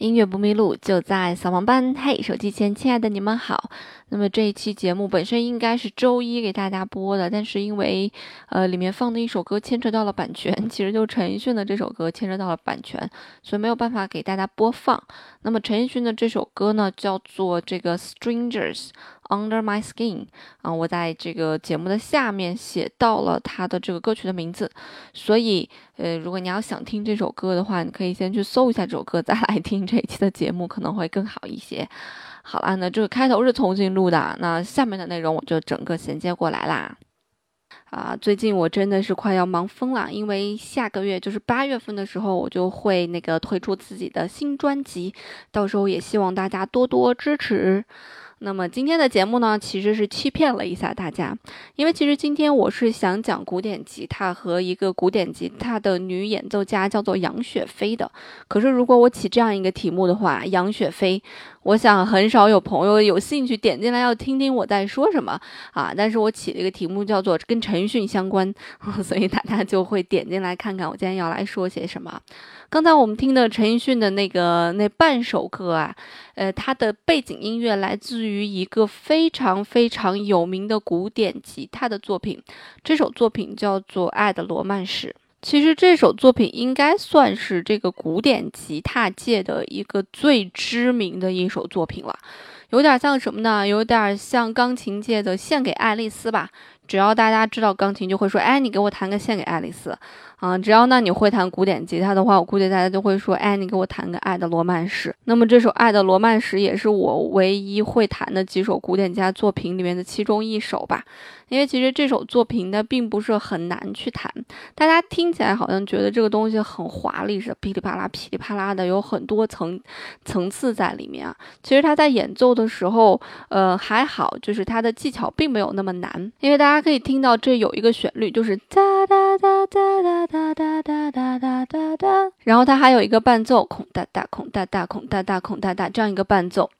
音乐不迷路，就在扫盲班。嘿，手机前亲爱的你们好。那么这一期节目本身应该是周一给大家播的，但是因为呃里面放的一首歌牵扯到了版权，其实就陈奕迅的这首歌牵扯到了版权，所以没有办法给大家播放。那么陈奕迅的这首歌呢，叫做这个 Strangers Under My Skin 啊，我在这个节目的下面写到了他的这个歌曲的名字，所以呃如果你要想听这首歌的话，你可以先去搜一下这首歌，再来听这一期的节目可能会更好一些。好了，那这个开头是重新录的，那下面的内容我就整个衔接过来啦。啊，最近我真的是快要忙疯了，因为下个月就是八月份的时候，我就会那个推出自己的新专辑，到时候也希望大家多多支持。那么今天的节目呢，其实是欺骗了一下大家，因为其实今天我是想讲古典吉他和一个古典吉他的女演奏家，叫做杨雪飞的。可是如果我起这样一个题目的话，杨雪飞。我想很少有朋友有兴趣点进来要听听我在说什么啊，但是我起了一个题目叫做跟陈奕迅相关，所以大家就会点进来看看我今天要来说些什么。刚才我们听的陈奕迅的那个那半首歌啊，呃，它的背景音乐来自于一个非常非常有名的古典吉他的作品，这首作品叫做《爱的罗曼史》。其实这首作品应该算是这个古典吉他界的一个最知名的一首作品了，有点像什么呢？有点像钢琴界的《献给爱丽丝》吧。只要大家知道钢琴，就会说：“哎，你给我弹个《献给爱丽丝》。”啊，只要那你会弹古典吉他的话，我估计大家就会说，哎，你给我弹个《爱的罗曼史》。那么这首《爱的罗曼史》也是我唯一会弹的几首古典吉他作品里面的其中一首吧。因为其实这首作品呢，并不是很难去弹，大家听起来好像觉得这个东西很华丽似的，噼里啪啦、噼里啪啦的，有很多层层次在里面啊。其实他在演奏的时候，呃，还好，就是他的技巧并没有那么难，因为大家可以听到这有一个旋律，就是哒哒哒哒哒。哒哒哒哒哒哒哒，然后它还有一个伴奏，孔哒哒孔哒哒孔哒哒孔哒哒这样一个伴奏。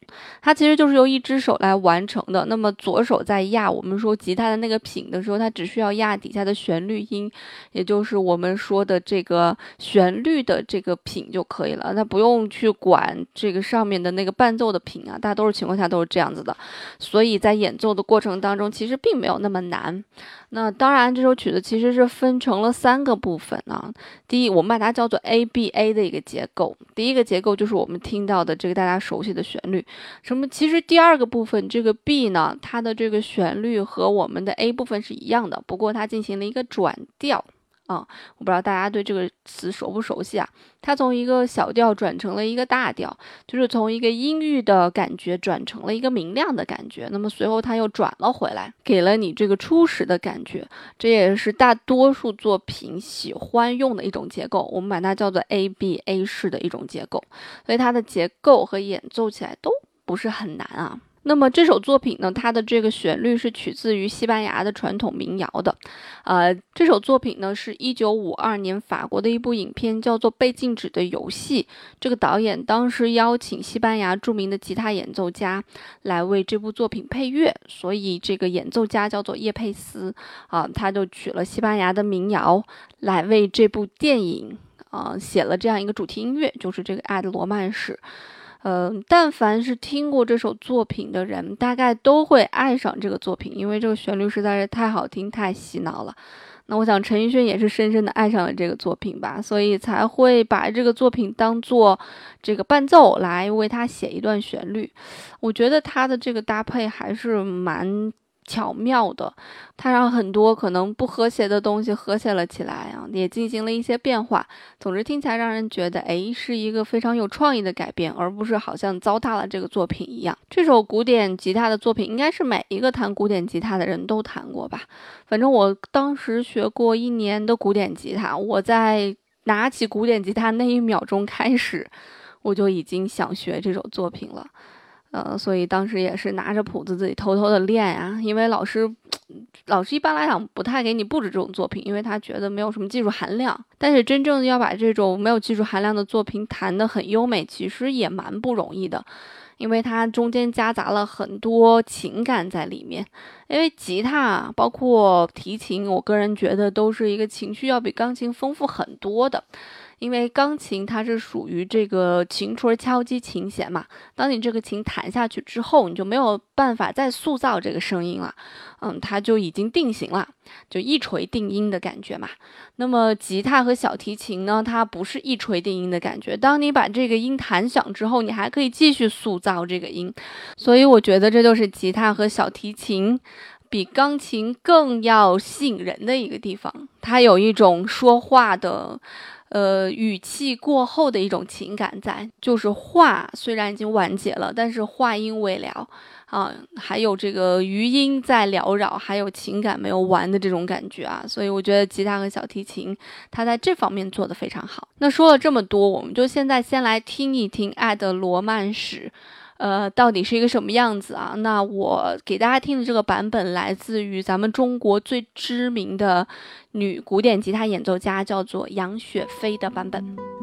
它其实就是由一只手来完成的。那么左手在压我们说吉他的那个品的时候，它只需要压底下的旋律音，也就是我们说的这个旋律的这个品就可以了。它不用去管这个上面的那个伴奏的品啊，大多数情况下都是这样子的。所以在演奏的过程当中，其实并没有那么难。那当然，这首曲子其实是分成了三个部分啊。第一，我们把它叫做 A B A 的一个结构。第一个结构就是我们听到的这个大家熟悉的旋律。什么？其实第二个部分，这个 B 呢，它的这个旋律和我们的 A 部分是一样的，不过它进行了一个转调啊。我不知道大家对这个词熟不熟悉啊？它从一个小调转成了一个大调，就是从一个阴郁的感觉转成了一个明亮的感觉。那么随后它又转了回来，给了你这个初始的感觉。这也是大多数作品喜欢用的一种结构，我们把它叫做 A B A 式的一种结构。所以它的结构和演奏起来都。不是很难啊。那么这首作品呢，它的这个旋律是取自于西班牙的传统民谣的。呃，这首作品呢是一九五二年法国的一部影片，叫做《被禁止的游戏》。这个导演当时邀请西班牙著名的吉他演奏家来为这部作品配乐，所以这个演奏家叫做叶佩斯啊，他就取了西班牙的民谣来为这部电影啊写了这样一个主题音乐，就是这个《爱的罗曼史》。嗯，但凡是听过这首作品的人，大概都会爱上这个作品，因为这个旋律实在是太好听、太洗脑了。那我想陈奕迅也是深深的爱上了这个作品吧，所以才会把这个作品当做这个伴奏来为他写一段旋律。我觉得他的这个搭配还是蛮。巧妙的，它让很多可能不和谐的东西和谐了起来啊，也进行了一些变化。总之听起来让人觉得，哎，是一个非常有创意的改变，而不是好像糟蹋了这个作品一样。这首古典吉他的作品，应该是每一个弹古典吉他的人都弹过吧？反正我当时学过一年的古典吉他，我在拿起古典吉他那一秒钟开始，我就已经想学这首作品了。呃，所以当时也是拿着谱子自己偷偷的练呀，因为老师，老师一般来讲不太给你布置这种作品，因为他觉得没有什么技术含量。但是真正要把这种没有技术含量的作品弹得很优美，其实也蛮不容易的，因为它中间夹杂了很多情感在里面。因为吉他包括提琴，我个人觉得都是一个情绪要比钢琴丰富很多的。因为钢琴它是属于这个琴锤敲击琴弦嘛，当你这个琴弹下去之后，你就没有办法再塑造这个声音了，嗯，它就已经定型了，就一锤定音的感觉嘛。那么吉他和小提琴呢，它不是一锤定音的感觉，当你把这个音弹响之后，你还可以继续塑造这个音，所以我觉得这就是吉他和小提琴。比钢琴更要吸引人的一个地方，它有一种说话的，呃，语气过后的一种情感在，就是话虽然已经完结了，但是话音未了啊，还有这个余音在缭绕，还有情感没有完的这种感觉啊，所以我觉得吉他和小提琴他在这方面做得非常好。那说了这么多，我们就现在先来听一听《爱的罗曼史》。呃，到底是一个什么样子啊？那我给大家听的这个版本来自于咱们中国最知名的女古典吉他演奏家，叫做杨雪飞的版本。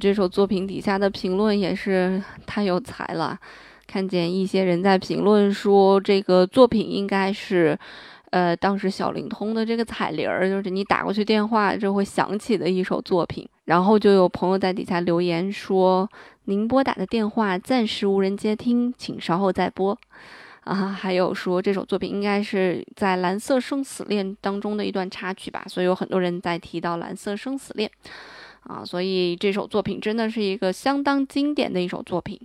这首作品底下的评论也是太有才了，看见一些人在评论说这个作品应该是，呃，当时小灵通的这个彩铃儿，就是你打过去电话就会响起的一首作品。然后就有朋友在底下留言说：“您拨打的电话暂时无人接听，请稍后再拨。”啊，还有说这首作品应该是在《蓝色生死恋》当中的一段插曲吧，所以有很多人在提到《蓝色生死恋》。啊，所以这首作品真的是一个相当经典的一首作品。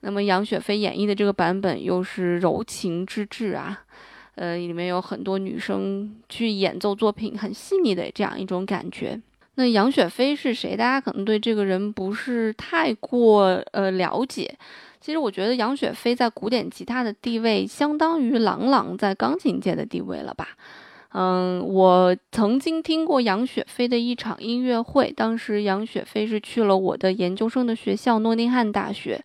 那么杨雪飞演绎的这个版本又是柔情之至啊，呃，里面有很多女生去演奏作品，很细腻的这样一种感觉。那杨雪飞是谁？大家可能对这个人不是太过呃了解。其实我觉得杨雪飞在古典吉他的地位，相当于郎朗在钢琴界的地位了吧。嗯，我曾经听过杨雪飞的一场音乐会，当时杨雪飞是去了我的研究生的学校诺丁汉大学。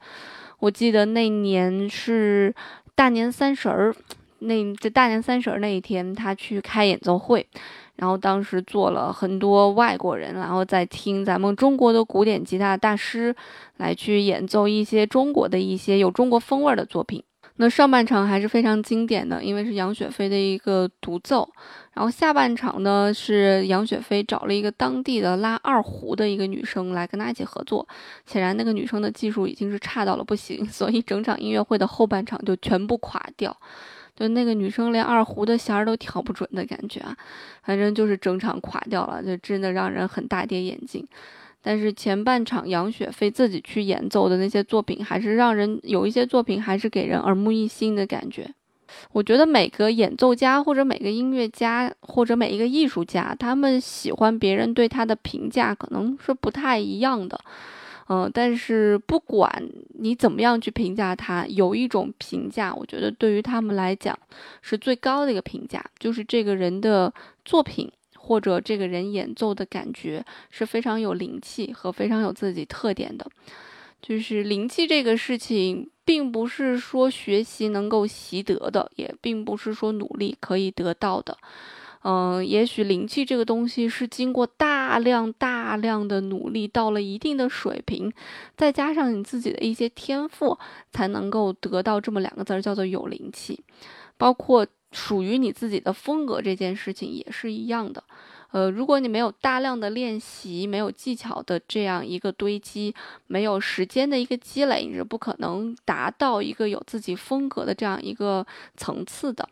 我记得那年是大年三十儿，那在大年三十儿那一天，他去开演奏会，然后当时坐了很多外国人，然后在听咱们中国的古典吉他大师来去演奏一些中国的一些有中国风味的作品。那上半场还是非常经典的，因为是杨雪飞的一个独奏。然后下半场呢，是杨雪飞找了一个当地的拉二胡的一个女生来跟他一起合作。显然那个女生的技术已经是差到了不行，所以整场音乐会的后半场就全部垮掉。就那个女生连二胡的弦儿都调不准的感觉啊，反正就是整场垮掉了，就真的让人很大跌眼镜。但是前半场杨雪飞自己去演奏的那些作品，还是让人有一些作品还是给人耳目一新的感觉。我觉得每个演奏家或者每个音乐家或者每一个艺术家，他们喜欢别人对他的评价可能是不太一样的。嗯，但是不管你怎么样去评价他，有一种评价，我觉得对于他们来讲是最高的一个评价，就是这个人的作品。或者这个人演奏的感觉是非常有灵气和非常有自己特点的，就是灵气这个事情，并不是说学习能够习得的，也并不是说努力可以得到的。嗯，也许灵气这个东西是经过大量大量的努力，到了一定的水平，再加上你自己的一些天赋，才能够得到这么两个字儿，叫做有灵气，包括。属于你自己的风格这件事情也是一样的，呃，如果你没有大量的练习，没有技巧的这样一个堆积，没有时间的一个积累，你是不可能达到一个有自己风格的这样一个层次的。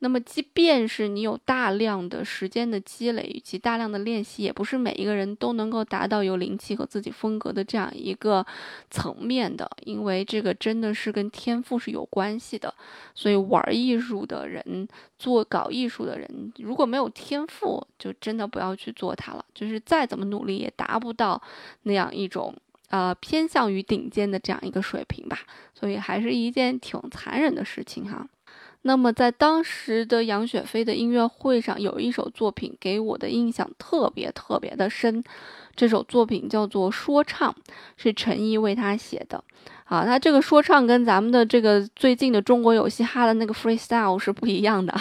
那么，即便是你有大量的时间的积累以及大量的练习，也不是每一个人都能够达到有灵气和自己风格的这样一个层面的，因为这个真的是跟天赋是有关系的。所以，玩艺术的人，做搞艺术的人，如果没有天赋，就真的不要去做它了。就是再怎么努力，也达不到那样一种呃偏向于顶尖的这样一个水平吧。所以，还是一件挺残忍的事情哈。那么，在当时的杨雪飞的音乐会上，有一首作品给我的印象特别特别的深。这首作品叫做《说唱》，是陈毅为他写的。啊，他这个说唱跟咱们的这个最近的中国有嘻哈的那个 freestyle 是不一样的。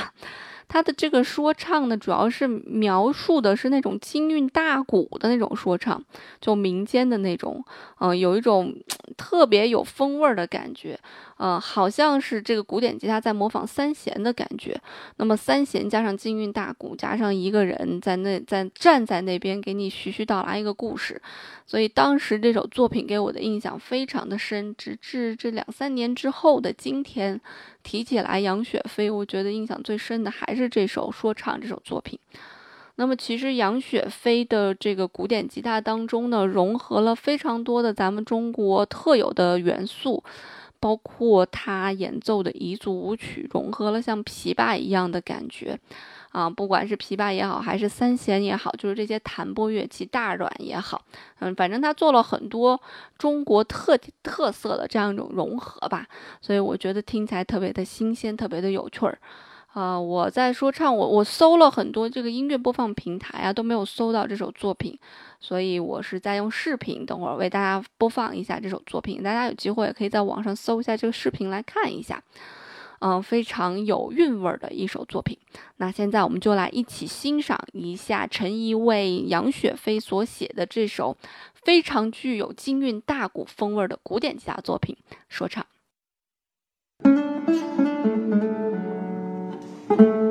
他的这个说唱呢，主要是描述的是那种京韵大鼓的那种说唱，就民间的那种，嗯，有一种特别有风味儿的感觉，嗯，好像是这个古典吉他在模仿三弦的感觉。那么三弦加上京韵大鼓，加上一个人在那在站在那边给你徐徐道来一个故事，所以当时这首作品给我的印象非常的深，直至这两三年之后的今天。提起来杨雪飞，我觉得印象最深的还是这首说唱这首作品。那么，其实杨雪飞的这个古典吉他当中呢，融合了非常多的咱们中国特有的元素，包括他演奏的彝族舞曲，融合了像琵琶一样的感觉。啊，不管是琵琶也好，还是三弦也好，就是这些弹拨乐器，大阮也好，嗯，反正他做了很多中国特特色的这样一种融合吧，所以我觉得听起来特别的新鲜，特别的有趣儿。啊，我在说唱，我我搜了很多这个音乐播放平台啊，都没有搜到这首作品，所以我是在用视频，等会儿为大家播放一下这首作品，大家有机会也可以在网上搜一下这个视频来看一下。嗯，非常有韵味的一首作品。那现在我们就来一起欣赏一下陈怡为杨雪飞所写的这首非常具有京韵大鼓风味的古典吉他作品《说唱》。thank you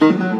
Mm-hmm.